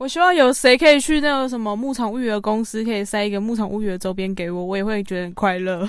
我希望有谁可以去那个什么牧场物语的公司，可以塞一个牧场物语的周边给我，我也会觉得很快乐。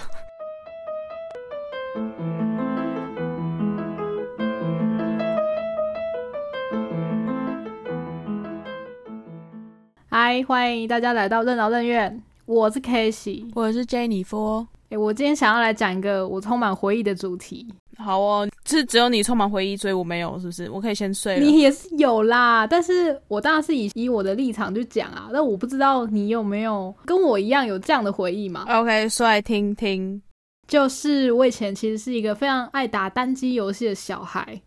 嗨，欢迎大家来到任劳任怨，我是 K 喜。我是 Jennifer。诶，我今天想要来讲一个我充满回忆的主题。好哦，是只有你充满回忆，所以我没有，是不是？我可以先睡了。你也是有啦，但是我当然是以以我的立场去讲啊。那我不知道你有没有跟我一样有这样的回忆嘛？OK，说来听听。就是我以前其实是一个非常爱打单机游戏的小孩。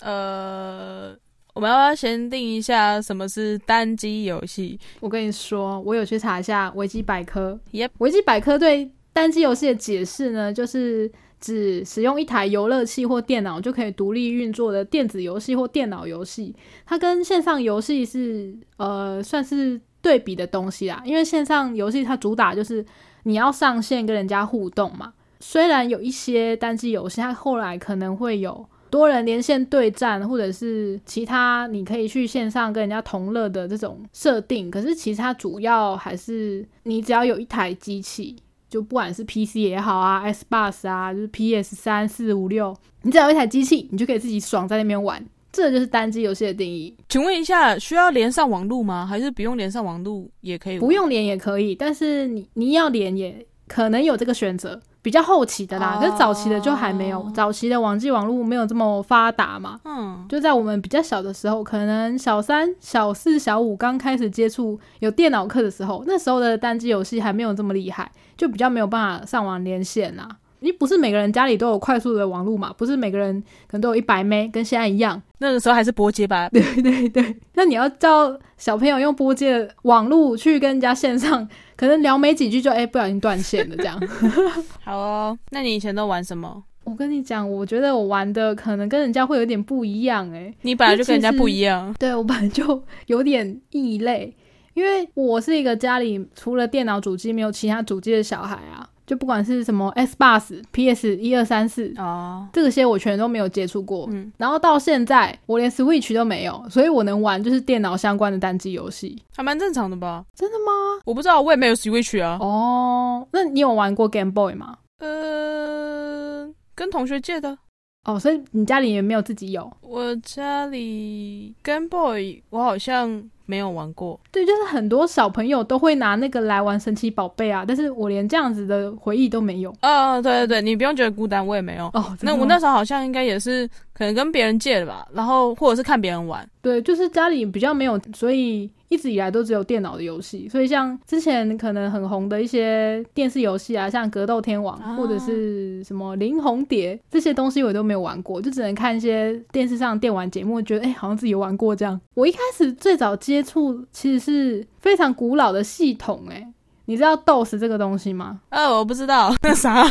呃，我们要不要先定一下什么是单机游戏？我跟你说，我有去查一下维基百科。Yep 维基百科对单机游戏的解释呢，就是指使用一台游乐器或电脑就可以独立运作的电子游戏或电脑游戏。它跟线上游戏是呃算是对比的东西啦，因为线上游戏它主打就是你要上线跟人家互动嘛。虽然有一些单机游戏，它后来可能会有多人连线对战，或者是其他你可以去线上跟人家同乐的这种设定，可是其实它主要还是你只要有一台机器，就不管是 PC 也好啊，S bus 啊，就是 PS 三四五六，你只要有一台机器，你就可以自己爽在那边玩。这就是单机游戏的定义，请问一下，需要连上网络吗？还是不用连上网络也可以？不。用连也可以，但是你你要连也可能有这个选择。比较后期的啦，哦可是早期的就还没有，早期的网际网络没有这么发达嘛。嗯，就在我们比较小的时候，可能小三、小四、小五刚开始接触有电脑课的时候，那时候的单机游戏还没有这么厉害，就比较没有办法上网连线啦。因为不是每个人家里都有快速的网络嘛，不是每个人可能都有一百 M，跟现在一样。那个时候还是拨接吧。对对对，那你要叫小朋友用拨接的网络去跟人家线上，可能聊没几句就哎、不小心断线了这样。好哦，那你以前都玩什么？我跟你讲，我觉得我玩的可能跟人家会有点不一样哎、你本来就跟人家不一样。对我本来就有点异类，因为我是一个家里除了电脑主机没有其他主机的小孩啊，就不管是什么 Xbox、PS 一二三四哦，这些我全都没有接触过。嗯，然后到现在我连 Switch 都没有，所以我能玩就是电脑相关的单机游戏。还蛮正常的吧？真的吗？我不知道，我也没有 Switch 啊。哦，那你有玩过 Game Boy 吗？呃，跟同学借的。哦，所以你家里也没有自己有？我家里 Game Boy 我好像没有玩过。对，就是很多小朋友都会拿那个来玩神奇宝贝啊，但是我连这样子的回忆都没有。啊，对对对，你不用觉得孤单，我也没有。哦，那我那时候好像应该也是可能跟别人借的吧，然后或者是看别人玩。对，就是家里比较没有，所以一直以来都只有电脑的游戏。所以像之前可能很红的一些电视游戏啊，像格斗天王、啊或者是什么林红蝶这些东西，我都没有玩过，就只能看一些电视上的电玩节目，觉得哎、好像自己有玩过这样。我一开始最早接触其实是非常古老的系统、哎。你知道 DOS 这个东西吗？呃，我不知道 那啥。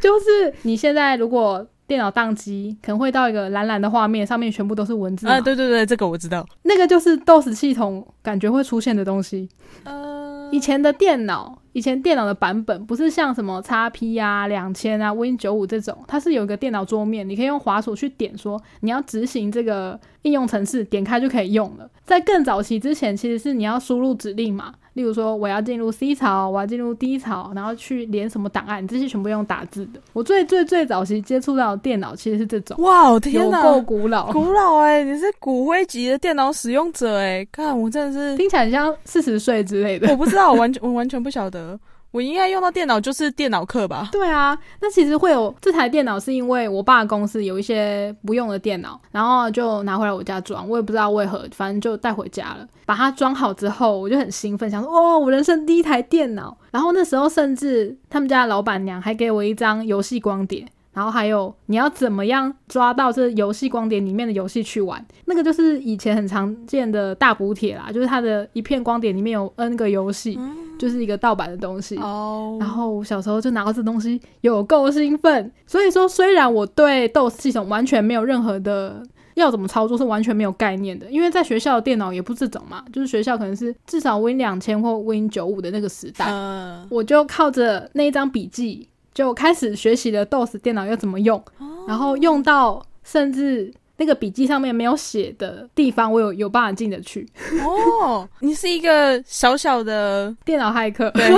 就是你现在如果电脑宕机，可能会到一个蓝蓝的画面，上面全部都是文字嘛。啊，对对对，这个我知道。那个就是 DOS 系统感觉会出现的东西。呃，以前的电脑，以前电脑的版本不是像什么 XP 啊、两千啊、Win 九五这种，它是有一个电脑桌面，你可以用滑鼠去点说你要执行这个应用程式，点开就可以用了。在更早期之前，其实是你要输入指令嘛，例如说我要进入 C 槽，我要进入 D 槽，然后去连什么档案，这些全部用打字的。我最最最早期接触到的电脑其实是这种，哇，我天哪，有够古老，古老哎、你是骨灰级的电脑使用者哎、看我真的是，听起来很像四十岁之类的。我不知道，我完全我完全不晓得，我应该用到电脑就是电脑课吧？对啊，那其实会有这台电脑，是因为我爸公司有一些不用的电脑，然后就拿回来我家装，我也不知道为何，反正就带回家了。把它装好之后，我就很兴奋，想说哦，我人生第一台电脑。然后那时候甚至他们家老板娘还给我一张游戏光碟。然后还有你要怎么样抓到这游戏光碟里面的游戏去玩？那个就是以前很常见的大补帖啦，就是它的一片光碟里面有 N 个游戏，就是一个盗版的东西。哦然后我小时候就拿到这东西，有够兴奋。所以说，虽然我对 DOS 系统完全没有任何的要怎么操作是完全没有概念的，因为在学校的电脑也不是这种嘛，就是学校可能是至少 Win 两千或 Win 九五的那个时代，嗯，我就靠着那一张笔记就开始学习了 DOS 电脑要怎么用，然后用到甚至那个笔记上面没有写的地方，我有有办法进得去。哦，你是一个小小的 电脑骇客，对，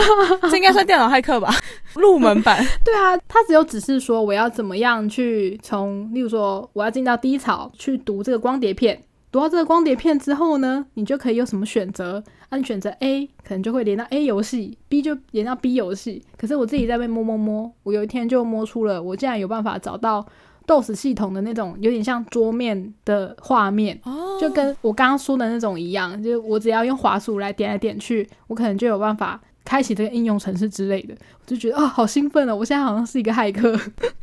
这应该算电脑骇客吧？入门版。对啊，它只有只是说我要怎么样去从，例如说我要进到低潮去读这个光碟片，读到这个光碟片之后呢，你就可以有什么选择？啊，你选择 A，可能就会连到 A 游戏；B 就连到 B 游戏。可是我自己在被摸摸摸，我有一天就摸出了，我竟然有办法找到。DOS 系统的那种有点像桌面的画面，就跟我刚刚说的那种一样，就是我只要用滑鼠来点来点去，我可能就有办法开启这个应用程式之类的。我就觉得啊，好兴奋哦！我现在好像是一个骇客，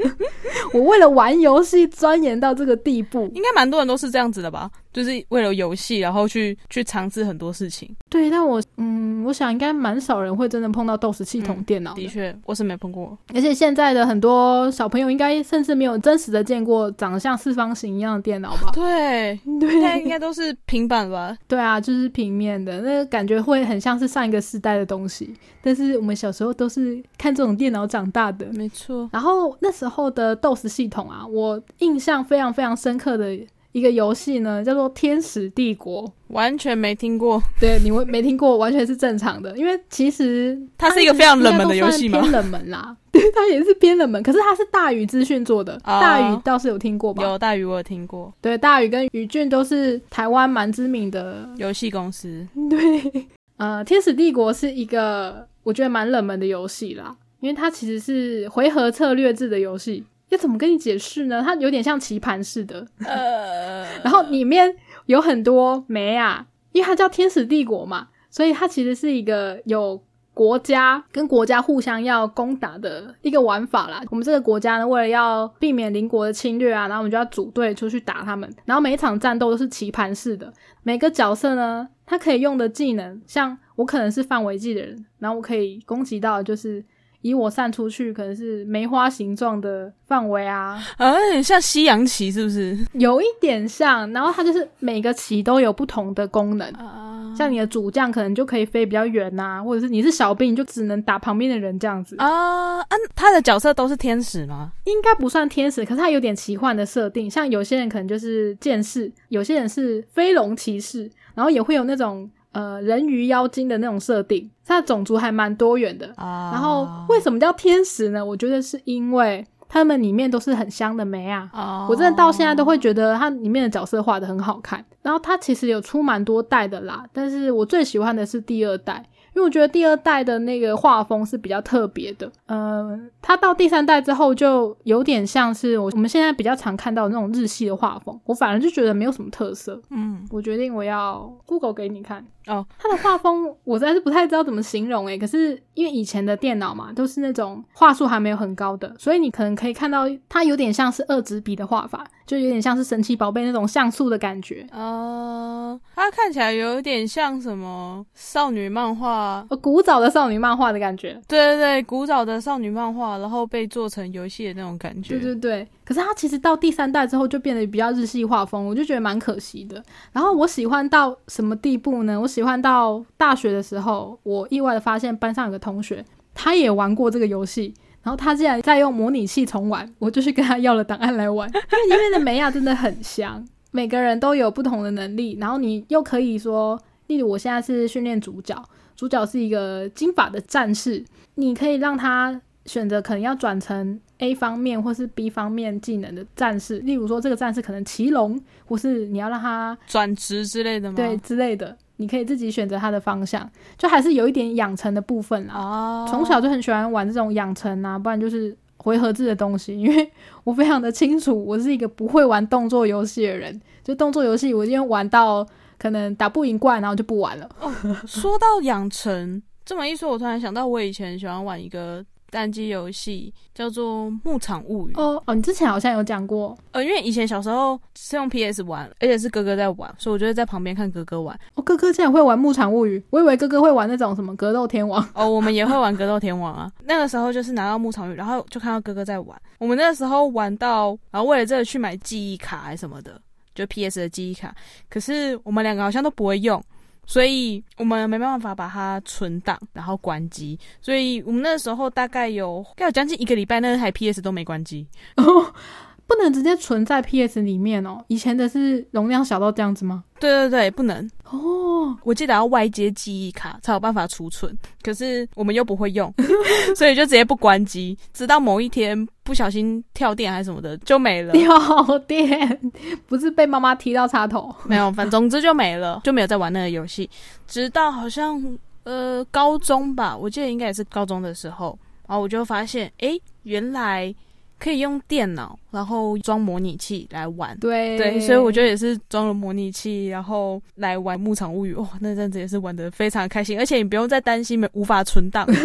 我为了玩游戏钻研到这个地步，应该蛮多人都是这样子的吧？就是为了游戏，然后去去尝试很多事情。对，但我嗯，我想应该蛮少人会真的碰到 DOS 系统电脑。的确，我是没碰过。而且现在的很多小朋友应该甚至没有真实的见过长得像四方形一样的电脑吧？对，对，现在应该都是平板吧？对啊，就是平面的，那个感觉会很像是上一个时代的东西。但是我们小时候都是看这种电脑长大的，没错。然后那时候的 DOS 系统啊，我印象非常非常深刻的。一个游戏呢，叫做《天使帝国》，完全没听过。对，你会没听过，完全是正常的，因为其实它是一个非常冷门的游戏吗？偏冷门啦，对，它也是偏冷门。可是它是大宇资讯做的，大宇倒是有听过吧？有大宇，我有听过。对，大宇跟宇俊都是台湾蛮知名的游戏公司。对，呃，《天使帝国》是一个我觉得蛮冷门的游戏啦，因为它其实是回合策略制的游戏。要怎么跟你解释呢？它有点像棋盘似的，呃，然后里面有很多梅啊，因为它叫天使帝国嘛，所以它其实是一个有国家跟国家互相要攻打的一个玩法啦。我们这个国家呢，为了要避免邻国的侵略啊，然后我们就要组队出去打他们。然后每一场战斗都是棋盘式的，每个角色呢，他可以用的技能，像我可能是范围技的人，然后我可以攻击到就是。以我散出去，可能是梅花形状的范围啊，啊，有点像西洋棋，是不是？有一点像，然后它就是每个棋都有不同的功能，啊，像你的主将可能就可以飞比较远呐，或者是你是小兵，你就只能打旁边的人这样子啊。嗯，他的角色都是天使吗？应该不算天使，可是他有点奇幻的设定，像有些人可能就是剑士，有些人是飞龙骑士，然后也会有那种。呃，人鱼妖精的那种设定，它的种族还蛮多元的。然后为什么叫天使呢？我觉得是因为他们里面都是很香的梅啊。我真的到现在都会觉得它里面的角色画的很好看。然后它其实有出蛮多代的啦，但是我最喜欢的是第二代。因为我觉得第二代的那个画风是比较特别的，呃，它到第三代之后就有点像是我我们现在比较常看到那种日系的画风，我反而就觉得没有什么特色。嗯，我决定我要 Google 给你看哦，它的画风我实在是不太知道怎么形容诶，可是因为以前的电脑嘛，都是那种画术还没有很高的，所以你可能可以看到它有点像是二指笔的画法。就有点像是神奇宝贝那种像素的感觉啊，它看起来有点像什么少女漫画，古早的少女漫画的感觉。对对对，古早的少女漫画，然后被做成游戏的那种感觉。对对对，可是它其实到第三代之后就变得比较日系画风，我就觉得蛮可惜的。然后我喜欢到什么地步呢？我喜欢到大学的时候，我意外的发现班上有个同学，他也玩过这个游戏。然后他竟然在用模拟器重玩，我就去跟他要了档案来玩。因为里面的美亚真的很香，每个人都有不同的能力，然后你又可以说，例如我现在是训练主角，主角是一个金发的战士，你可以让他选择可能要转成 A 方面或是 B 方面技能的战士，例如说这个战士可能骑龙，或是你要让他转职之类的吗？对，之类的。你可以自己选择他的方向，就还是有一点养成的部分啦。哦，从小就很喜欢玩这种养成啊，不然就是回合制的东西。因为我非常的清楚，我是一个不会玩动作游戏的人。就动作游戏，我今天玩到可能打不赢怪，然后就不玩了。哦，说到养成，这么一说，我突然想到，我以前喜欢玩一个。单机游戏叫做《牧场物语》哦哦，你之前好像有讲过，呃，因为以前小时候是用 PS 玩，而且是哥哥在玩，所以我就在旁边看哥哥玩。哦，哥哥竟然会玩《牧场物语》，我以为哥哥会玩那种什么《格斗天王》。哦，我们也会玩《格斗天王》啊。那个时候就是拿到《牧场物语》，然后就看到哥哥在玩。我们那个时候玩到，然后为了这个去买记忆卡还是什么的，就 PS 的记忆卡。可是我们两个好像都不会用。所以我们没办法把它存档，然后关机。所以我们那时候大概有，该有将近一个礼拜，那台 PS 都没关机。不能直接存在 PS 里面哦。以前的是容量小到这样子吗？对对对，不能。哦，我记得要外接记忆卡才有办法储存，可是我们又不会用，所以就直接不关机，直到某一天不小心跳电还是什么的就没了。跳电不是被妈妈踢到插头？没有，反正总之就没了，就没有再玩那个游戏。直到好像呃高中吧，我记得应该也是高中的时候，然后我就发现，哎，原来。可以用电脑，然后装模拟器来玩。对对，所以我觉得也是装了模拟器，然后来玩《牧场物语》。哦，那阵子也是玩的非常开心，而且你不用再担心没无法存档。没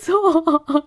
错，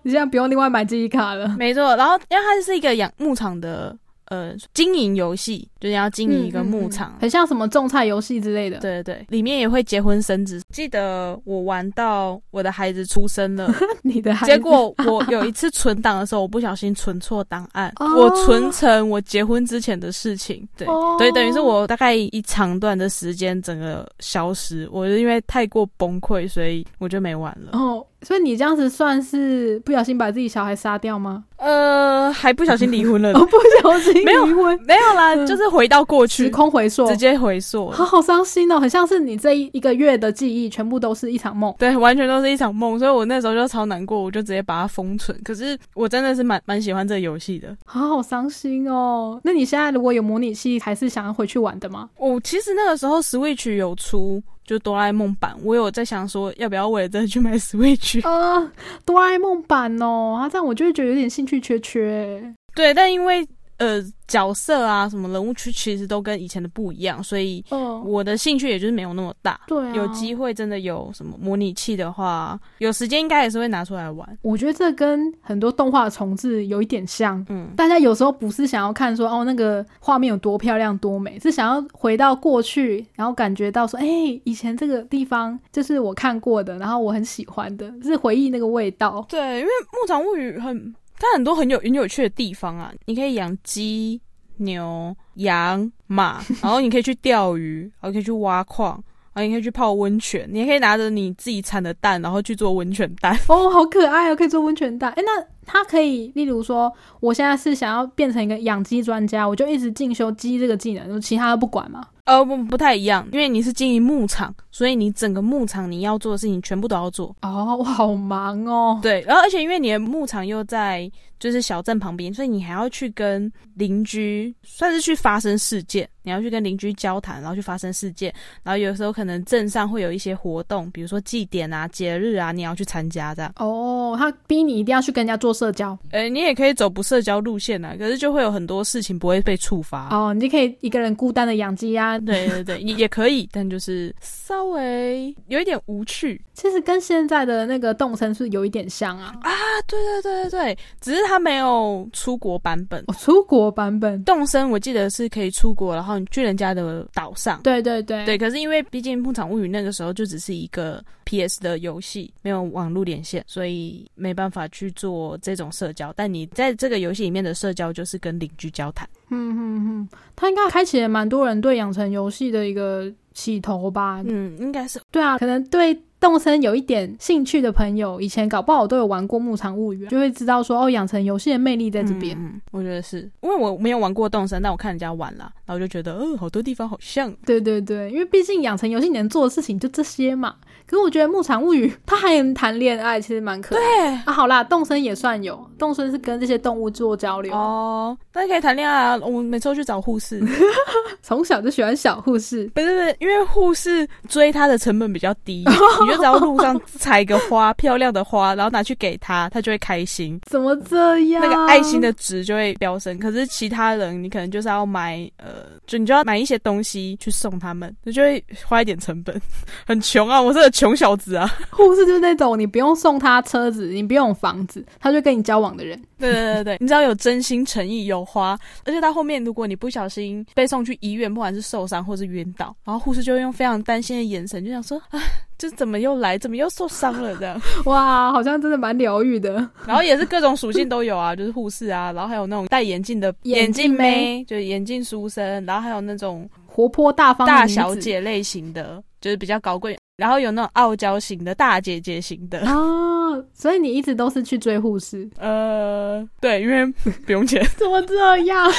你现在不用另外买记忆卡了。没错，然后因为它是一个养牧场的。呃，经营游戏就是要经营一个牧场，很像什么种菜游戏之类的。对对对，里面也会结婚生子。记得我玩到我的孩子出生了，你的孩子，结果我有一次存档的时候，我不小心存错档案，我存成我结婚之前的事情。对对，等于是我大概一长段的时间整个消失，我是因为太过崩溃，所以我就没玩了。哦，所以你这样子算是不小心把自己小孩杀掉吗？呃，还不小心离婚了，哦不小心离婚，没有啦，就是回到过去，时空回溯，直接回溯，好好伤心哦，很像是你这一一个月的记忆全部都是一场梦，对，完全都是一场梦，所以我那时候就超难过，我就直接把它封存。可是我真的是蛮蛮喜欢这个游戏的，好好伤心哦。那你现在如果有模拟器，还是想要回去玩的吗？我其实那个时候 Switch 有出。就哆啦 A 梦版，我有在想说，要不要为了这去买 Switch 啊？哆啦 A 梦版哦，啊，这样我就会觉得有点兴趣缺缺。对，但因为。呃，角色啊，什么人物区其实都跟以前的不一样，所以我的兴趣也就是没有那么大。对，有机会真的有什么模拟器的话，有时间应该也是会拿出来玩。我觉得这跟很多动画重置有一点像。嗯，大家有时候不是想要看说哦那个画面有多漂亮多美，是想要回到过去，然后感觉到说，哎，以前这个地方就是我看过的，然后我很喜欢的，是回忆那个味道。对，因为《牧场物语》很。它很多很有很有趣的地方啊！你可以养鸡、牛、羊、马，然后你可以去钓鱼，然后可以去挖矿，然后你可以去泡温泉，你也可以拿着你自己产的蛋，然后去做温泉蛋。哦，好可爱哦，可以做温泉蛋。哎，那它可以，例如说，我现在是想要变成一个养鸡专家，我就一直进修鸡这个技能，其他都不管吗？呃，不不太一样，因为你是经营牧场，所以你整个牧场你要做的事情全部都要做。哦，我好忙哦。对，然后而且因为你的牧场又在就是小镇旁边，所以你还要去跟邻居，算是去发生事件。你要去跟邻居交谈，然后去发生事件，然后有时候可能镇上会有一些活动，比如说祭典啊、节日啊，你要去参加这样。哦，他逼你一定要去跟人家做社交。呃，你也可以走不社交路线啊，可是就会有很多事情不会被触发。哦，你就可以一个人孤单的养鸡啊。对对对，也 也可以，但就是稍微有一点无趣。其实跟现在的那个动森是有一点像啊。啊，对对对对对，只是它没有出国版本。哦，出国版本动森我记得是可以出国，然后你。去人家的岛上，对对对对，可是因为毕竟《牧场物语》那个时候就只是一个 PS 的游戏，没有网络连线，所以没办法去做这种社交。但你在这个游戏里面的社交就是跟邻居交谈。嗯嗯嗯，他应该开启了蛮多人对养成游戏的一个起头吧？嗯，应该是。对啊，可能对。动森有一点兴趣的朋友，以前搞不好都有玩过《牧场物语》，就会知道说哦，养成游戏的魅力在这边。嗯，我觉得是因为我没有玩过动森，但我看人家玩了，然后我就觉得，嗯，好多地方好像。对对对，因为毕竟养成游戏能做的事情就这些嘛。可是我觉得《牧场物语》它还能谈恋爱，其实蛮可爱。对啊，好啦，动森也算有，动森是跟这些动物做交流哦。那可以谈恋爱啊！我每次都去找护士，从小就喜欢小护士。不是不是，因为护士追他的成本比较低，你就只要路上采个花，漂亮的花，然后拿去给他，他就会开心。怎么这样？那个爱心的值就会飙升。可是其他人，你可能就是要买呃，就你就要买一些东西去送他们，你就会花一点成本。很穷啊，我是个穷小子啊。护士就是那种你不用送他车子，你不用房子，他就跟你交往的人。对对对对，你只要有真心诚意，有花，而且到后面如果你不小心被送去医院，不管是受伤或是晕倒，然后护士就会用非常担心的眼神，就想说：“啊，这怎么又来？怎么又受伤了？”这样 哇，好像真的蛮疗愈的。然后也是各种属性都有啊，就是护士啊，然后还有那种戴眼镜的眼镜妹，就是眼镜书生，然后还有那种活泼大方大小姐类型的，就是比较高贵。然后有那种傲娇型的大姐姐型的啊，哦，所以你一直都是去追护士？呃，对，因为不用钱。怎么这样？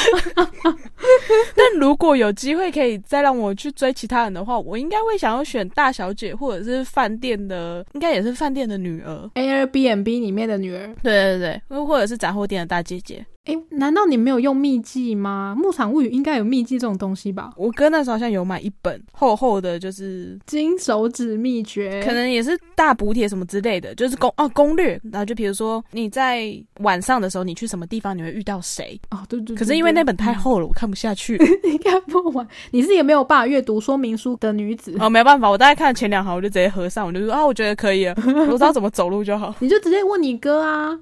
但如果有机会可以再让我去追其他人的话，我应该会想要选大小姐，或者是饭店的，应该也是饭店的女儿。Airbnb 里面的女儿。对对对，或或者是杂货店的大姐姐。诶，难道你没有用秘籍吗？牧场物语应该有秘籍这种东西吧？我哥那时候好像有买一本厚厚的，就是金手指秘诀，可能也是大补帖什么之类的，就是攻哦攻略。然后就比如说你在晚上的时候，你去什么地方，你会遇到谁？哦，对对对可是因为那本太厚了，我看不下去。你看不完，你是也没有办法阅读说明书的女子，哦，没办法，我大概看了前两行，我就直接合上，我就说啊，我觉得可以了，我知道怎么走路就好。你就直接问你哥啊。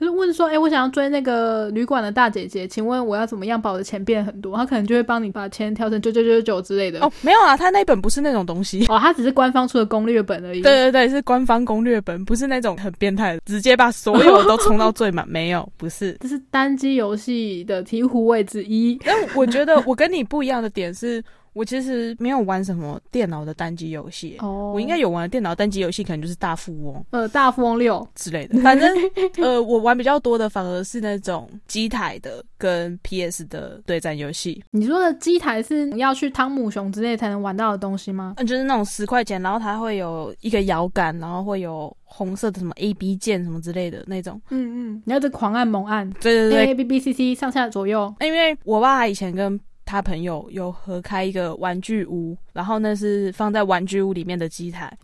就是问说，哎、我想要追那个旅馆的大姐姐，请问我要怎么样把我的钱变很多？他可能就会帮你把钱调成九九九九之类的。哦，没有啊，他那本不是那种东西。哦，他只是官方出的攻略本而已。对对对，是官方攻略本，不是那种很变态的，直接把所有都冲到最满。没有，不是。这是单机游戏的醍醐味之一。但我觉得我跟你不一样的点是，我其实没有玩什么电脑的单机游戏。哦，我应该有玩的电脑单机游戏，可能就是大富翁呃大富翁六之类的。反正 呃，我玩比较多的反而是那种机台的跟 PS 的对战游戏。你说的机台是要去汤姆熊之类才能玩到的东西吗？嗯，就是那种十块钱，然后它会有一个摇杆，然后会有红色的什么 A B 键什么之类的那种。嗯嗯，你要这狂按猛按对对对，，A B B C C 上下左右。因为我爸以前跟他朋友有合开一个玩具屋，然后那是放在玩具屋里面的机台，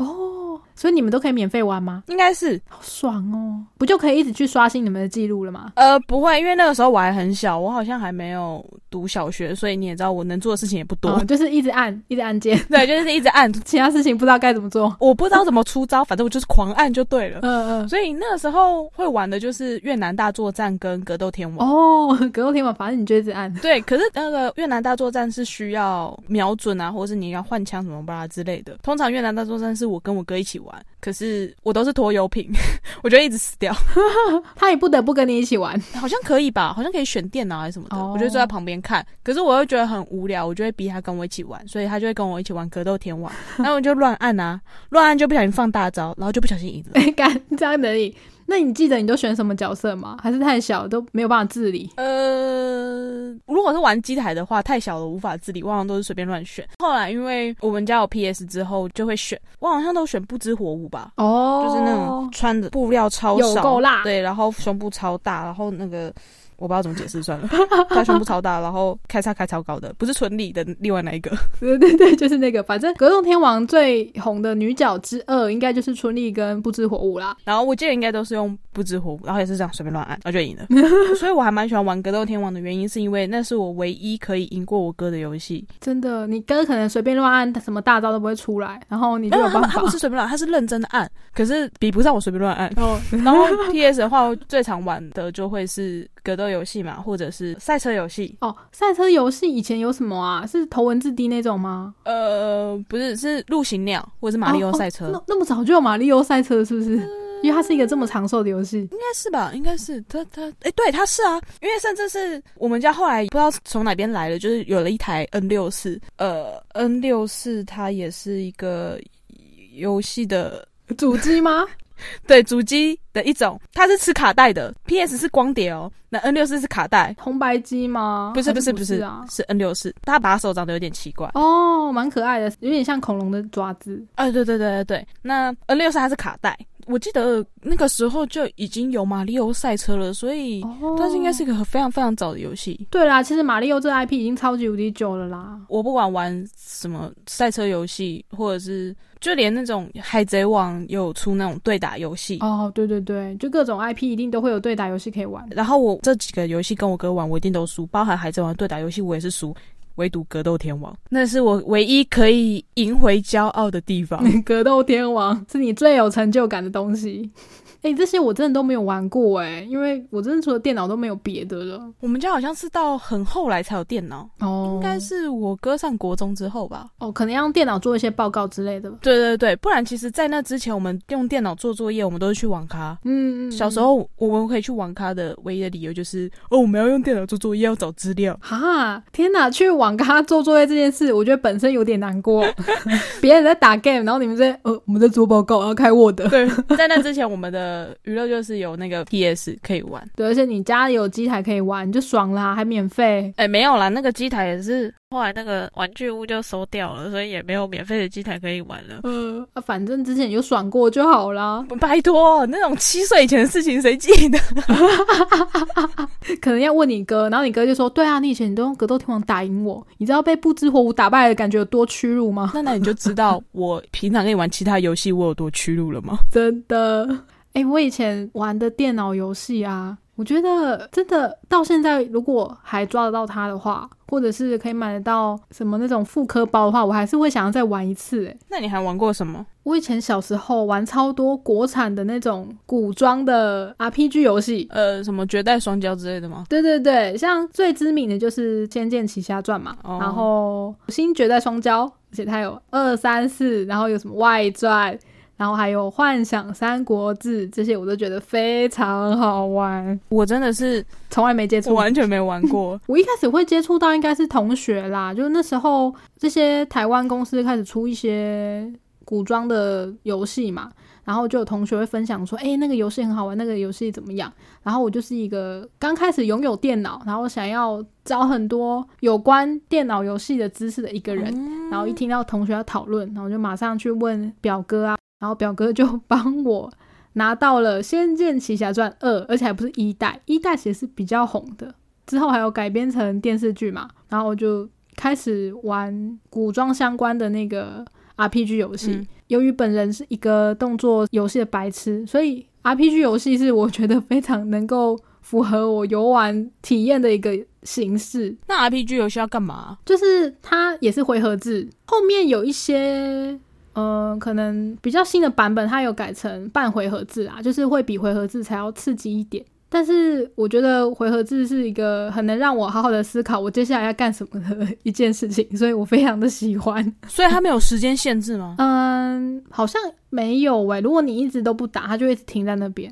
所以你们都可以免费玩吗？应该是好爽哦！不就可以一直去刷新你们的记录了吗？呃不会，因为那个时候我还很小，我好像还没有读小学，所以你也知道我能做的事情也不多。哦，就是一直按，一直按键，对，就是一直按，其他事情不知道该怎么做。我不知道怎么出招，反正我就是狂按就对了。嗯嗯。所以那个时候会玩的就是越南大作战跟格斗天王。哦，格斗天王，反正你就一直按。对，可是那个越南大作战是需要瞄准啊，或者是你要换枪什么巴拉之类的。通常越南大作战是我跟我哥一起玩，可是我都是拖油瓶，我就一直死掉。他也不得不跟你一起玩。好像可以吧？好像可以选电脑还是什么的，哦我就坐在旁边看。可是我又觉得很无聊，我就会逼他跟我一起玩，所以他就会跟我一起玩格斗天王，然后我就乱按啊，乱按就不小心放大招，然后就不小心赢了。干这样而已。那你记得你都选什么角色吗？还是太小都没有办法自理？呃，如果是玩机台的话，太小了无法自理，我好像都是随便乱选。后来因为我们家有 PS 之后，就会选，我好像都选不知火舞吧，哦就是那种穿的布料超少，有够辣对，然后胸部超大，然后那个。我不知道怎么解释，算了。他胸部超大，然后开叉开超高的，不是纯理的另外那一个。对对对，就是那个。反正格斗天王最红的女角之二，应该就是春丽跟不知火舞啦。然后我记得应该都是用不知火舞，然后也是这样随便乱按，然后就赢了。所以我还蛮喜欢玩格斗天王的原因，是因为那是我唯一可以赢过我哥的游戏。真的，你哥可能随便乱按，什么大招都不会出来，然后你就没有，办法他不。是随便乱按，他是认真的按，可是比不上我随便乱按。哦，然后 PS 的话，我最常玩的就会是格斗游戏嘛，或者是赛车游戏。哦，赛车游戏以前有什么啊？是头文字 D 那种吗？呃，不是，是陆行鸟或者是马里奥赛车，哦哦那那么早就有马里奥赛车，是不是？因为它是一个这么长寿的游戏。应该是吧？应该是它它哎，对，它是啊，因为甚至是我们家后来不知道从哪边来的，就是有了一台 N 六四，呃，N 六四它也是一个游戏的主机吗？对主机的一种，它是吃卡带的，PS 是光碟哦，那 N 六四是卡带，红白机吗？不是不还是是不是啊。是 N 六四，它把手长得有点奇怪。哦，蛮可爱的，有点像恐龙的爪子。啊，对对对对对，那 N 六四它是卡带，我记得那个时候就已经有马里奥赛车了，所以哦它是应该是一个非常非常早的游戏。对啦，其实马里奥这 IP 已经超级无敌久了啦。我不管玩什么赛车游戏，或者是就连那种海贼王有出那种对打游戏。哦，对对对，就各种 IP 一定都会有对打游戏可以玩。然后我这几个游戏跟我哥玩，我一定都输，包含海贼王对打游戏我也是输，唯独格斗天王，那是我唯一可以赢回骄傲的地方。格斗天王是你最有成就感的东西。哎、这些我真的都没有玩过哎、因为我真的除了电脑都没有别的了。我们家好像是到很后来才有电脑，哦，应该是我哥上国中之后吧。哦，可能要用电脑做一些报告之类的。对对对，不然其实，在那之前，我们用电脑做作业，我们都是去网咖。嗯，嗯小时候我们可以去网咖的唯一的理由就是，哦，我们要用电脑做作业，要找资料。哈，天哪！去网网跟他做作业这件事，我觉得本身有点难过。别人在打 game，然后你们在呃我们在做报告，要开 Word。对，在那之前，我们的娱乐就是有那个 PS 可以玩。对，而且你家里有机台可以玩，你就爽啦，还免费。哎，没有啦，那个机台也是后来那个玩具屋就收掉了，所以也没有免费的机台可以玩了。呃，反正之前有爽过就好啦。拜托，那种七岁以前的事情谁记得？可能要问你哥，然后你哥就说：“对啊，你以前你都用格斗天王打赢我，你知道被不知火舞打败的感觉有多屈辱吗？”那那你就知道我平常跟你玩其他游戏我有多屈辱了吗？真的，哎，我以前玩的电脑游戏啊。我觉得真的到现在，如果还抓得到它的话，或者是可以买得到什么那种复刻包的话，我还是会想要再玩一次。诶，那你还玩过什么？我以前小时候玩超多国产的那种古装的 RPG 游戏，呃，什么绝代双骄之类的吗？对对对，像最知名的就是《仙剑奇侠传》嘛，然后新绝代双骄，而且它有二三四，然后有什么外传。然后还有《幻想三国志》这些，我都觉得非常好玩。我真的是从来没接触，完全没玩过。我一开始会接触到，应该是同学啦，就那时候这些台湾公司开始出一些古装的游戏嘛，然后就有同学会分享说：“哎，那个游戏很好玩，那个游戏怎么样？”然后我就是一个刚开始拥有电脑，然后想要找很多有关电脑游戏的知识的一个人。然后一听到同学要讨论，然后就马上去问表哥啊。然后表哥就 帮我拿到了《仙剑奇侠传二》，而且还不是一代，一代其实是比较红的。之后还有改编成电视剧嘛，然后我就开始玩古装相关的那个 RPG 游戏。由于本人是一个动作游戏的白痴，所以 RPG 游戏是我觉得非常能够符合我游玩体验的一个形式。那 RPG 游戏要干嘛？就是它也是回合制，后面有一些。呃，可能比较新的版本，它有改成半回合制啊，就是会比回合制才要刺激一点。但是我觉得回合制是一个很能让我好好的思考我接下来要干什么的 一件事情，所以我非常的喜欢。所以它没有时间限制吗？嗯，好像没有喂。如果你一直都不打，它就会停在那边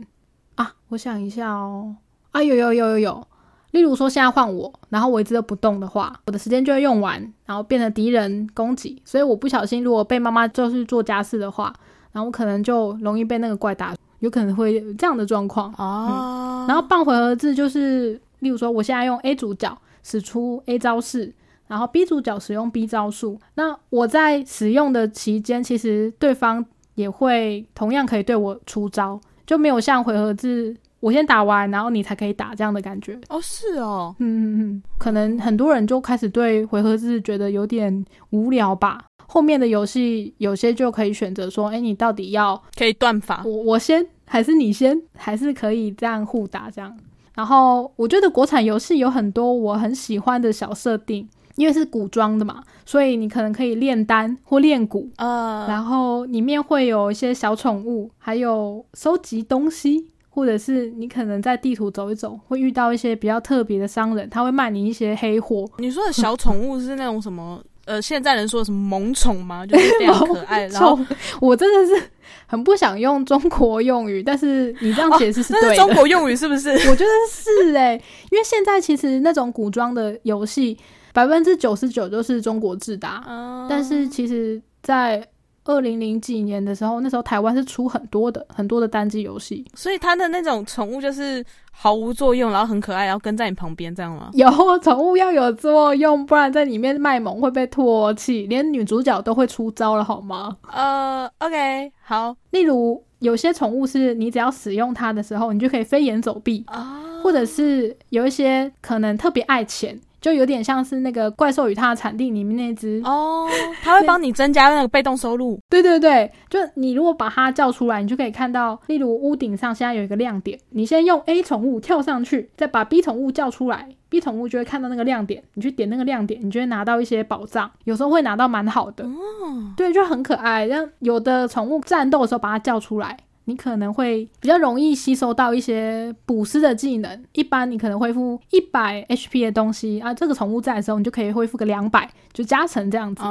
啊。我想一下哦，啊，有有有有有。例如说，现在换我，然后我一直都不动的话，我的时间就会用完，然后变成敌人攻击。所以我不小心，如果被妈妈就是做家事的话，然后我可能就容易被那个怪打，有可能会这样的状况哦。然后半回合制就是，例如说，我现在用 A 主角使出 A 招式，然后 B 主角使用 B 招数。那我在使用的期间，其实对方也会同样可以对我出招，就没有像回合制。我先打完，然后你才可以打，这样的感觉哦，是哦，嗯嗯嗯，可能很多人就开始对回合制觉得有点无聊吧。后面的游戏有些就可以选择说，哎，你到底要可以断法，我我先还是你先，还是可以这样互打这样。然后我觉得国产游戏有很多我很喜欢的小设定，因为是古装的嘛，所以你可能可以炼丹或炼蛊呃，然后里面会有一些小宠物，还有收集东西。或者是你可能在地图走一走，会遇到一些比较特别的商人，他会卖你一些黑货。你说的小宠物是那种什么？呃，现在人说的什么萌宠吗？就是非常可爱。然后我真的是很不想用中国用语，但是你这样解释是对的。中国用语是不是？我觉得是哎，因为现在其实那种古装的游戏，百分之九十九都是中国制的。但是其实，在二零零几年的时候，那时候台湾是出很多的很多的单机游戏，所以它的那种宠物就是毫无作用，然后很可爱，然后跟在你旁边这样吗？有 宠物要有作用，不然在里面卖萌会被唾弃，连女主角都会出招了，好吗？呃，OK，好。例如有些宠物是你只要使用它的时候，你就可以飞檐走壁啊，或者是有一些可能特别爱钱。就有点像是那个怪兽与它的产地里面那只哦，它会帮你增加那个被动收入。对对对，就你如果把它叫出来，你就可以看到，例如屋顶上现在有一个亮点，你先用 A 宠物跳上去，再把 B 宠物叫出来，B 宠物就会看到那个亮点，你去点那个亮点，你就会拿到一些宝藏，有时候会拿到蛮好的。哦，对，就很可爱。让有的宠物战斗的时候把它叫出来。你可能会比较容易吸收到一些补师的技能，一般你可能恢复一百 HP 的东西啊，这个宠物在的时候，你就可以恢复个两百，就加成这样子，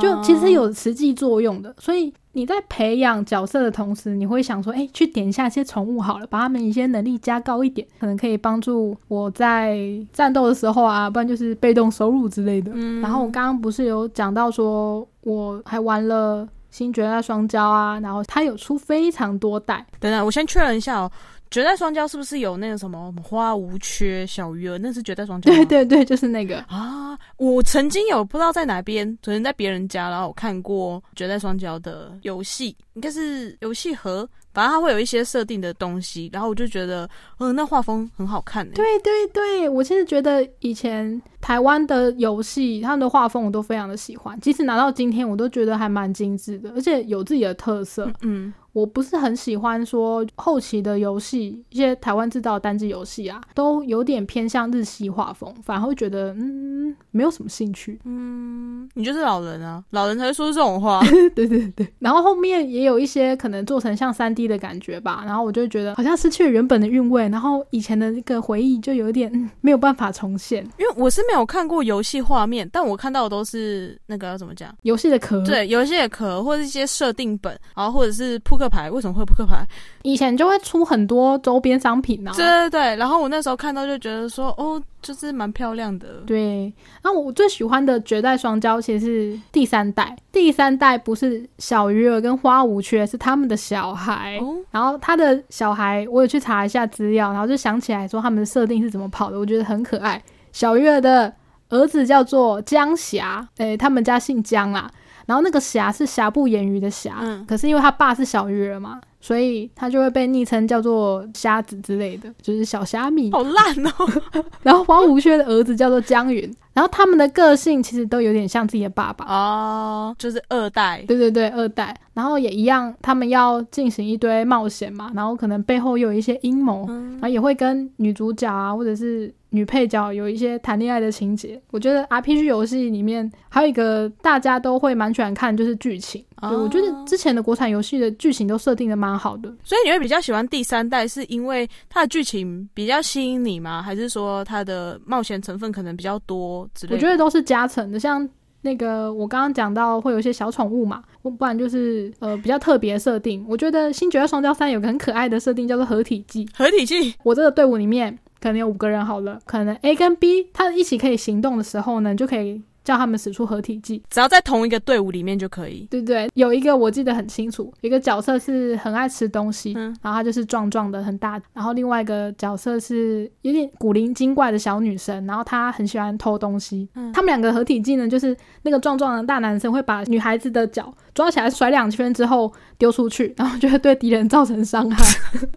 就其实有实际作用的。所以你在培养角色的同时，你会想说，哎，去点一下一些宠物好了，把他们一些能力加高一点，可能可以帮助我在战斗的时候啊，不然就是被动收入之类的。嗯然后我刚刚不是有讲到说，我还玩了新绝代双骄啊，然后它有出非常多代，等等，我先确认一下哦。绝代双骄是不是有那个什么花无缺、小鱼儿？那是绝代双骄吗。对对对，就是那个。啊，我曾经有不知道在哪边，昨天在别人家，然后我看过绝代双骄的游戏，应该是游戏盒，反正它会有一些设定的东西，然后我就觉得，嗯，那画风很好看、欸。对对对，我其实觉得以前台湾的游戏，他们的画风我都非常的喜欢，即使拿到今天，我都觉得还蛮精致的，而且有自己的特色。嗯，我不是很喜欢说后期的游戏，一些台湾制造的单机游戏啊，都有点偏向日系画风，反而会觉得嗯没有什么兴趣。嗯，你就是老人啊，老人才会说这种话。对对对，然后后面也有一些可能做成像三 D 的感觉吧，然后我就觉得好像失去了原本的韵味，然后以前的那个回忆就有点、嗯、没有办法重现。因为我是没有看过游戏画面，但我看到的都是那个要怎么讲？游戏的壳，对，游戏的壳或者一些设定本，然后或者是扑克牌。为什么会扑克牌？以前就会出很多周边商品啊。对对对，然后我那时候看到就觉得说，哦，就是蛮漂亮的。对，那我最喜欢的绝代双骄其实是第三代，第三代不是小鱼儿跟花无缺，是他们的小孩。哦，然后他的小孩，我有去查一下资料，然后就想起来说他们的设定是怎么跑的，我觉得很可爱。小鱼儿的儿子叫做江霞，诶，他们家姓江啦。然后那个霞是瑕不掩瑜的霞，嗯可是因为他爸是小鱼儿嘛，所以他就会被昵称叫做虾子之类的，就是小虾米。好烂哦。然后黄无缺的儿子叫做江云，然后他们的个性其实都有点像自己的爸爸。哦，就是二代。对对对，二代，然后也一样，他们要进行一堆冒险嘛，然后可能背后又有一些阴谋，嗯然后也会跟女主角啊，或者是女配角有一些谈恋爱的情节。我觉得 RPG 游戏里面还有一个大家都会蛮喜欢看，就是剧情。我觉得之前的国产游戏的剧情都设定的蛮好的。所以你会比较喜欢第三代，是因为它的剧情比较吸引你吗？还是说它的冒险成分可能比较多之类的？我觉得都是加成的，像那个我刚刚讲到会有一些小宠物嘛，不不然就是呃比较特别设定。我觉得《新绝代双骄三》有个很可爱的设定叫做合体技，合体技我这个队伍里面可能有五个人好了，可能 A 跟 B 他一起可以行动的时候呢，你就可以叫他们使出合体技。只要在同一个队伍里面就可以。对对？有一个我记得很清楚，有一个角色是很爱吃东西，嗯然后他就是壮壮的很大，然后另外一个角色是有点古灵精怪的小女生，然后她很喜欢偷东西。嗯他们两个合体技能就是那个壮壮的大男生会把女孩子的脚抓起来甩两圈之后丢出去，然后就会对敌人造成伤害。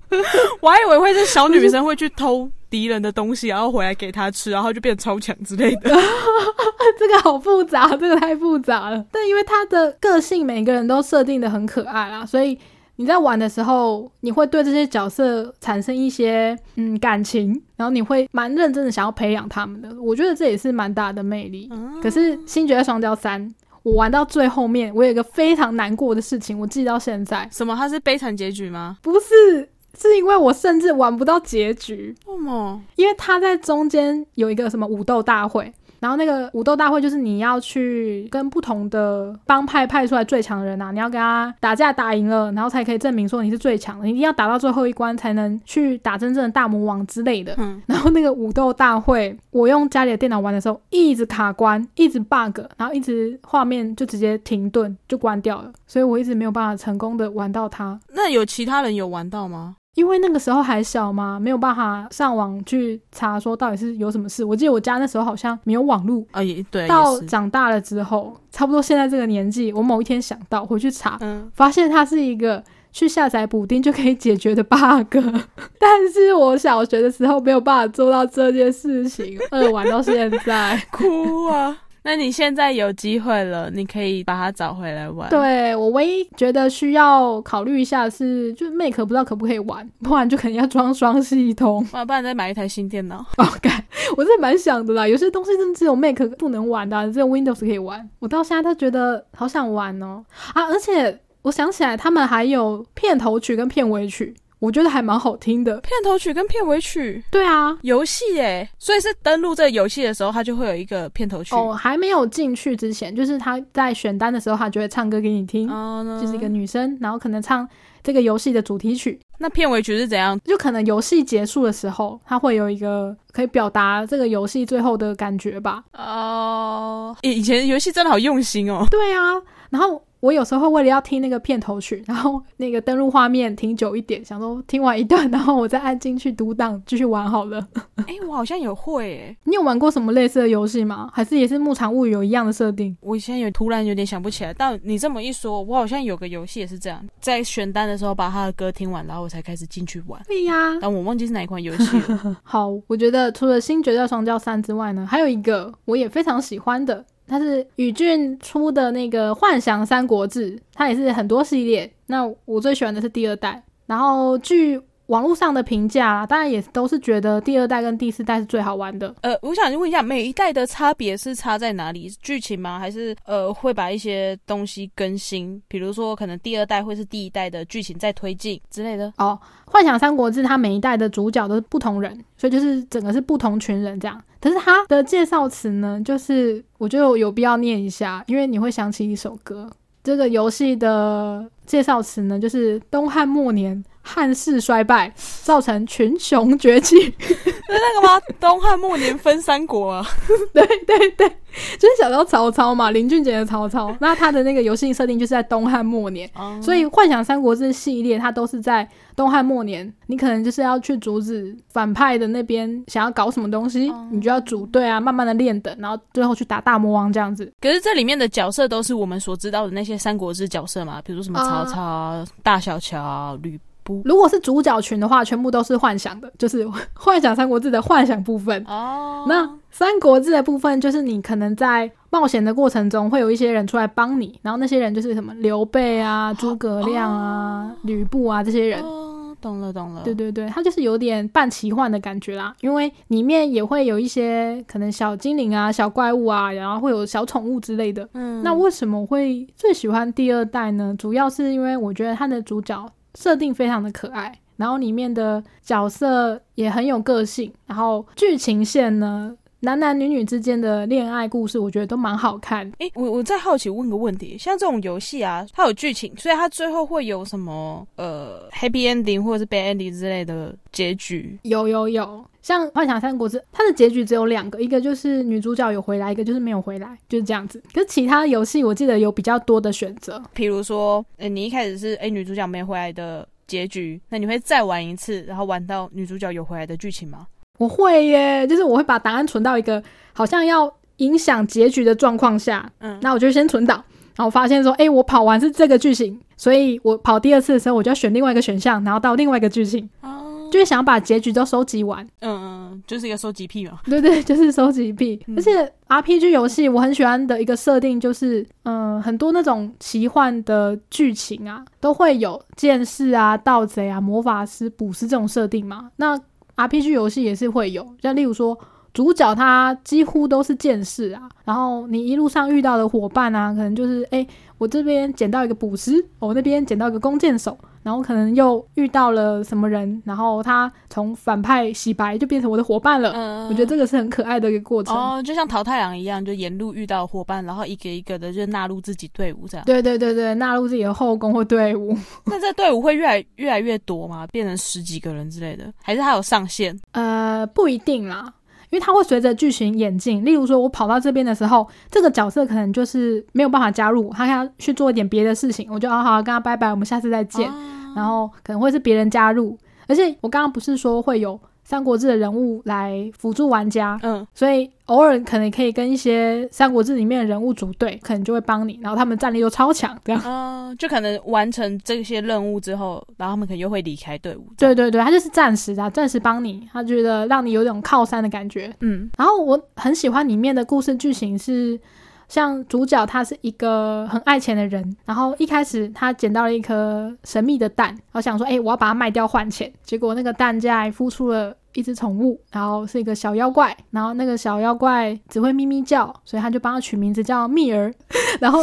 我还以为会是小女生会去偷敌人的东西，然后回来给他吃，然后就变超强之类的。这个好复杂，这个太复杂了。但因为他的个性每个人都设定的很可爱啦，所以你在玩的时候，你会对这些角色产生一些嗯感情，然后你会蛮认真的想要培养他们的。我觉得这也是蛮大的魅力。嗯可是《新绝代双骄三》，我玩到最后面，我有一个非常难过的事情，我记到现在，什么？它是悲惨结局吗？不是。是因为我甚至玩不到结局，为什么？因为他在中间有一个什么武斗大会，然后那个武斗大会就是你要去跟不同的帮派派出来最强的人啊，你要跟他打架打赢了，然后才可以证明说你是最强的，你一定要打到最后一关才能去打真正的大魔王之类的。嗯，然后那个武斗大会，我用家里的电脑玩的时候，一直卡关，一直 bug，然后一直画面就直接停顿就关掉了，所以我一直没有办法成功的玩到它。那有其他人有玩到吗？因为那个时候还小嘛，没有办法上网去查说到底是有什么事。我记得我家那时候好像没有网络。啊，也对，到。长大了之后，差不多现在这个年纪，我某一天想到回去查，嗯，发现它是一个去下载补丁就可以解决的 bug。但是我小学的时候没有办法做到这件事情，二玩到现在。哭啊！那你现在有机会了，你可以把它找回来玩。，对我唯一觉得需要考虑一下是，就是 Make 不知道可不可以玩，不然就肯定要装双系统。不然不然再买一台新电脑。哦，干，我是蛮想的啦。有些东西真的只有 Mac 不能玩的啊、只有 Windows 可以玩。我到现在都觉得好想玩哦啊！而且我想起来，他们还有片头曲跟片尾曲。我觉得还蛮好听的。片头曲跟片尾曲，对啊，游戏哎，所以是登录这个游戏的时候，它就会有一个片头曲。哦，还没有进去之前，就是他在选单的时候，他就会唱歌给你听，就是一个女生，然后可能唱这个游戏的主题曲。那片尾曲是怎样？就可能游戏结束的时候，它会有一个可以表达这个游戏最后的感觉吧。哦，以前游戏真的好用心哦。对啊，然后。我有时候为了要听那个片头曲，然后那个登录画面停久一点，想说听完一段，然后我再按进去读档继续玩好了。哎，我好像有会诶。你有玩过什么类似的游戏吗？还是也是牧场物语有一样的设定？我现在有突然有点想不起来，但你这么一说，我好像有个游戏也是这样，在选单的时候把他的歌听完，然后我才开始进去玩。对呀，但我忘记是哪一款游戏了。好，我觉得除了《新绝代双骄三》之外呢，还有一个我也非常喜欢的。它是宇峻出的那个《幻想三国志》，它也是很多系列。那我最喜欢的是第二代。然后据网络上的评价，当然也都是觉得第二代跟第四代是最好玩的。呃，我想问一下，每一代的差别是差在哪里？剧情吗？还是呃会把一些东西更新？比如说，可能第二代会是第一代的剧情在推进之类的。哦，《幻想三国志》它每一代的主角都是不同人，所以就是整个是不同群人这样。可是它的介绍词呢，就是我觉得有必要念一下，因为你会想起一首歌。这个游戏的介绍词呢，就是东汉末年。汉室衰败，造成群雄崛起，是那个吗？东汉末年分三国啊？对对对，就是小时候曹操嘛，林俊杰的曹操。那他的那个游戏设定就是在东汉末年，所以《幻想三国志》系列它都是在东汉末年。你可能就是要去阻止反派的那边想要搞什么东西，你就要组队啊，慢慢的练等，然后最后去打大魔王这样子。可是这里面的角色都是我们所知道的那些三国志角色嘛，比如什么曹操、大小乔、吕。如果是主角群的话，全部都是幻想的，就是幻想三国志的幻想部分。哦，那三国志的部分就是你可能在冒险的过程中，会有一些人出来帮你，然后那些人就是什么刘备啊、诸葛亮啊、吕布啊这些人。哦，懂了懂了。对对对，它就是有点半奇幻的感觉啦，因为里面也会有一些可能小精灵啊、小怪物啊，然后会有小宠物之类的。嗯，那为什么会最喜欢第二代呢？主要是因为我觉得它的主角。设定非常的可爱，然后里面的角色也很有个性，然后剧情线呢，男男女女之间的恋爱故事，我觉得都蛮好看。诶，我我在好奇问个问题，像这种游戏啊，它有剧情，所以它最后会有什么呃 happy ending 或者是 bad ending 之类的结局？有有有，像《幻想三国志》，它的结局只有两个，一个就是女主角有回来，一个就是没有回来，就是这样子。可是其他游戏我记得有比较多的选择，比如说，呃，你一开始是诶女主角没回来的结局，那你会再玩一次，然后玩到女主角有回来的剧情吗？我会耶，就是我会把答案存到一个好像要影响结局的状况下，嗯，那我就先存档，然后发现说，哎，我跑完是这个剧情，所以我跑第二次的时候，我就要选另外一个选项，然后到另外一个剧情，哦，就是想要把结局都收集完，嗯嗯，就是一个收集癖嘛，对对，就是收集癖，而且 RPG 游戏我很喜欢的一个设定就是，嗯，很多那种奇幻的剧情啊，都会有剑士啊、盗贼啊、魔法师、捕食这种设定嘛，那。RPG 游戏也是会有，像例如说主角他几乎都是剑士啊，然后你一路上遇到的伙伴啊，可能就是哎，我这边捡到一个捕食，我那边捡到一个弓箭手。然后可能又遇到了什么人，然后他从反派洗白就变成我的伙伴了。嗯，我觉得这个是很可爱的一个过程。哦，就像淘太郎一样，就沿路遇到伙伴，然后一个一个的就纳入自己队伍这样。对对对对，纳入自己的后宫或队伍。那这队伍会越来越来越多吗？变成十几个人之类的，还是他有上限？呃，不一定啦。因为它会随着剧情演进，例如说，我跑到这边的时候，这个角色可能就是没有办法加入，他要去做一点别的事情，我就好好跟他拜拜，我们下次再见。然后可能会是别人加入，而且我刚刚不是说会有。三国志的人物来辅助玩家，嗯，所以偶尔可能可以跟一些三国志里面的人物组队，可能就会帮你，然后他们战力又超强，这样，嗯，就可能完成这些任务之后，然后他们可能又会离开队伍。对对对，他就是暂时的，暂时帮你，他觉得让你有种靠山的感觉，嗯。然后我很喜欢里面的故事剧情是。像主角他是一个很爱钱的人，然后一开始他捡到了一颗神秘的蛋，然后想说，哎，我要把它卖掉换钱。结果那个蛋家孵出了一只宠物，然后是一个小妖怪，然后那个小妖怪只会咪咪叫，所以他就帮他取名字叫蜜儿。然后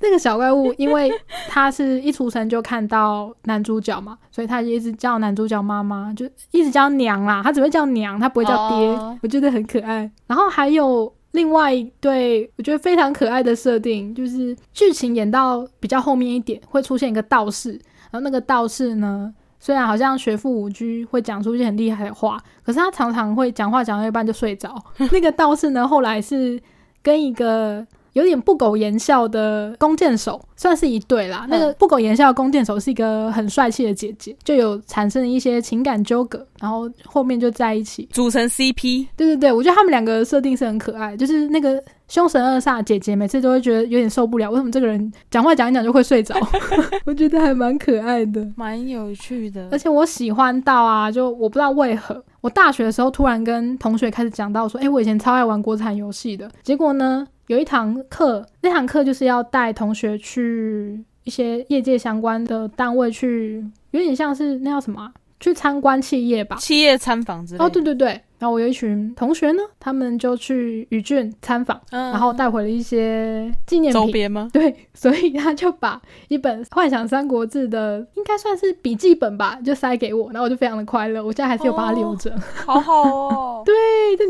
那个小怪物，因为他是一出生就看到男主角嘛，所以他就一直叫男主角妈妈，就一直叫娘啦，他只会叫娘，他不会叫爹，哦我觉得很可爱。然后还有另外一对我觉得非常可爱的设定，就是剧情演到比较后面一点，会出现一个道士，然后那个道士呢。虽然好像学富五居会讲出一些很厉害的话，可是他常常会讲话讲到一半就睡着。那个道士呢，后来是跟一个有点不苟言笑的弓箭手，算是一对啦。那个不苟言笑的弓箭手是一个很帅气的姐姐，就有产生一些情感纠葛，然后后面就在一起。组成 CP，对对对，我觉得他们两个设定是很可爱，就是那个凶神恶煞的姐姐，每次都会觉得有点受不了，为什么这个人讲话讲一讲就会睡着？我觉得还蛮可爱的。蛮有趣的而。且我喜欢到啊，就我不知道为何，我大学的时候突然跟同学开始讲到说，哎、我以前超爱玩国产游戏的。结果呢，有一堂课，那堂课就是要带同学去一些业界相关的单位去，有点像是那叫什么啊、去参观企业吧。企业参访之类的哦，对，对对。然后我有一群同学呢，他们就去宇峻参访，嗯然后带回了一些纪念品。周边吗？对，所以他就把一本《幻想三国志》的，应该算是笔记本吧，就塞给我，然后我就非常的快乐，我现在还是有把它留着。好好哦。对，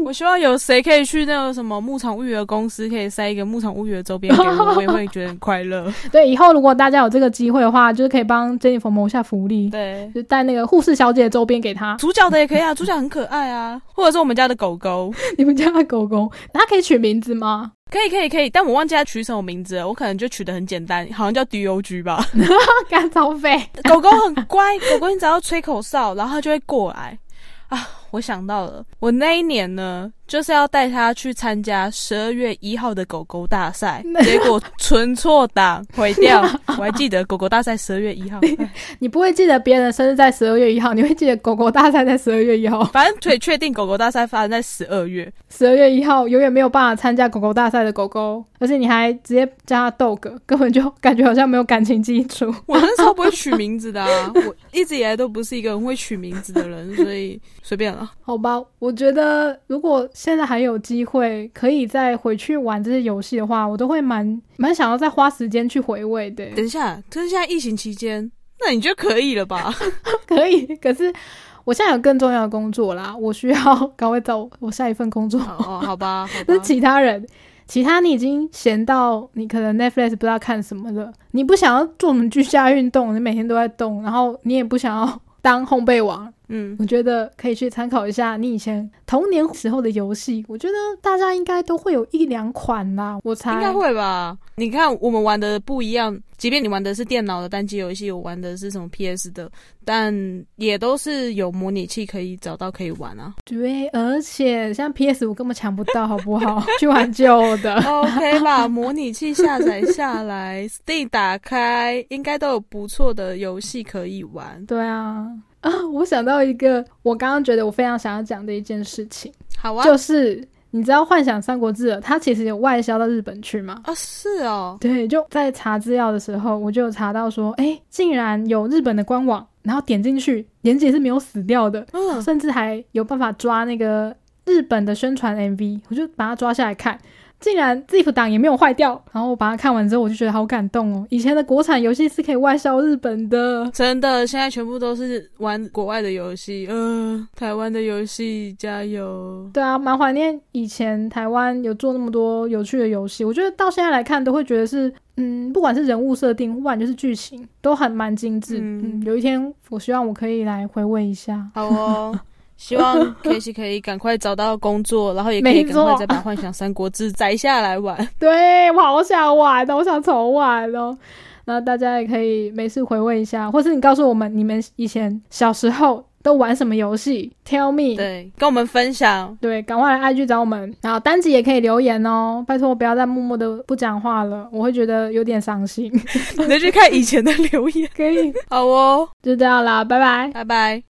我希望有谁可以去那个什么牧场物语的公司，可以塞一个牧场物语的周边给我，我也会觉得很快乐。对，以后如果大家有这个机会的话，就是可以帮 Jennifer 谋下福利，对，就带那个护士小姐的周边给她。主角的也可以啊，主角很可爱啊，或者是我们家的狗狗，你们家的狗狗，它可以取名字吗？可以可以可以，但我忘记它取什么名字了，我可能就取的很简单，好像叫 D O G 吧。干超费。狗狗很乖，狗狗你只要吹口哨，然后它就会过来。啊，我想到了，我那一年呢，就是要带他去参加十二月一号的狗狗大赛，结果存错档毁掉。我还记得狗狗大赛十二月一号，哎 你不会记得别人的生日在十二月一号，你会记得狗狗大赛在十二月一号。反正可以确定狗狗大赛发生在十二月。十二月一号永远没有办法参加狗狗大赛的狗狗，而且你还直接叫它豆哥，根本就感觉好像没有感情基础。我那时候不会取名字的啊，我一直以来都不是一个很会取名字的人，所以随便了。好吧，我觉得如果现在还有机会可以再回去玩这些游戏的话，我都会蛮蛮想要再花时间去回味的。等一下，可是现在疫情期间，那你就可以了吧？可以，可是我现在有更重要的工作啦，我需要赶快找我下一份工作。哦哦，好吧，好 那。其他人，其他你已经闲到你可能 Netflix 不知道看什么了，你不想要做什么居家运动，你每天都在动，然后你也不想要当烘焙王，嗯，我觉得可以去参考一下你以前童年时候的游戏。我觉得大家应该都会有一两款啦，我猜应该会吧？你看我们玩的不一样，即便你玩的是电脑的单机游戏，我玩的是什么 PS 的，但也都是有模拟器可以找到可以玩啊。对，而且像 PS 我根本抢不到，好不好？去玩旧的。OK 吧，模拟器下载下来，Steam 打开，应该都有不错的游戏可以玩。对啊。啊，我想到一个我刚刚觉得我非常想要讲的一件事情，好啊，就是你知道《幻想三国志》它其实有外销到日本去吗？啊是哦，对，就在查资料的时候，我就有查到说，哎，竟然有日本的官网，然后点进去，连姐是没有死掉的，嗯，甚至还有办法抓那个日本的宣传 MV，我就把它抓下来看。竟然 ZIP 档也没有坏掉，然后我把它看完之后，我就觉得好感动哦！以前的国产游戏是可以外销日本的，真的，现在全部都是玩国外的游戏，呃，台湾的游戏加油。对啊，蛮怀念以前台湾有做那么多有趣的游戏。我觉得到现在来看，都会觉得是，嗯，不管是人物设定，不管就是剧情，都很蛮精致。嗯嗯有一天，我希望我可以来回味一下。好哦，希望 K C 可以赶快找到工作，然后也可以赶快再把《幻想三国志》摘下来玩。对我好想玩哦，我想重玩哦。那大家也可以没事回味一下，或是你告诉我们你们以前小时候都玩什么游戏？Tell me。对，跟我们分享。对，赶快来 IG 找我们，然后单集也可以留言哦。拜托不要再默默的不讲话了，我会觉得有点伤心。你再去看以前的留言。可以，好哦，就这样啦，拜拜。拜拜。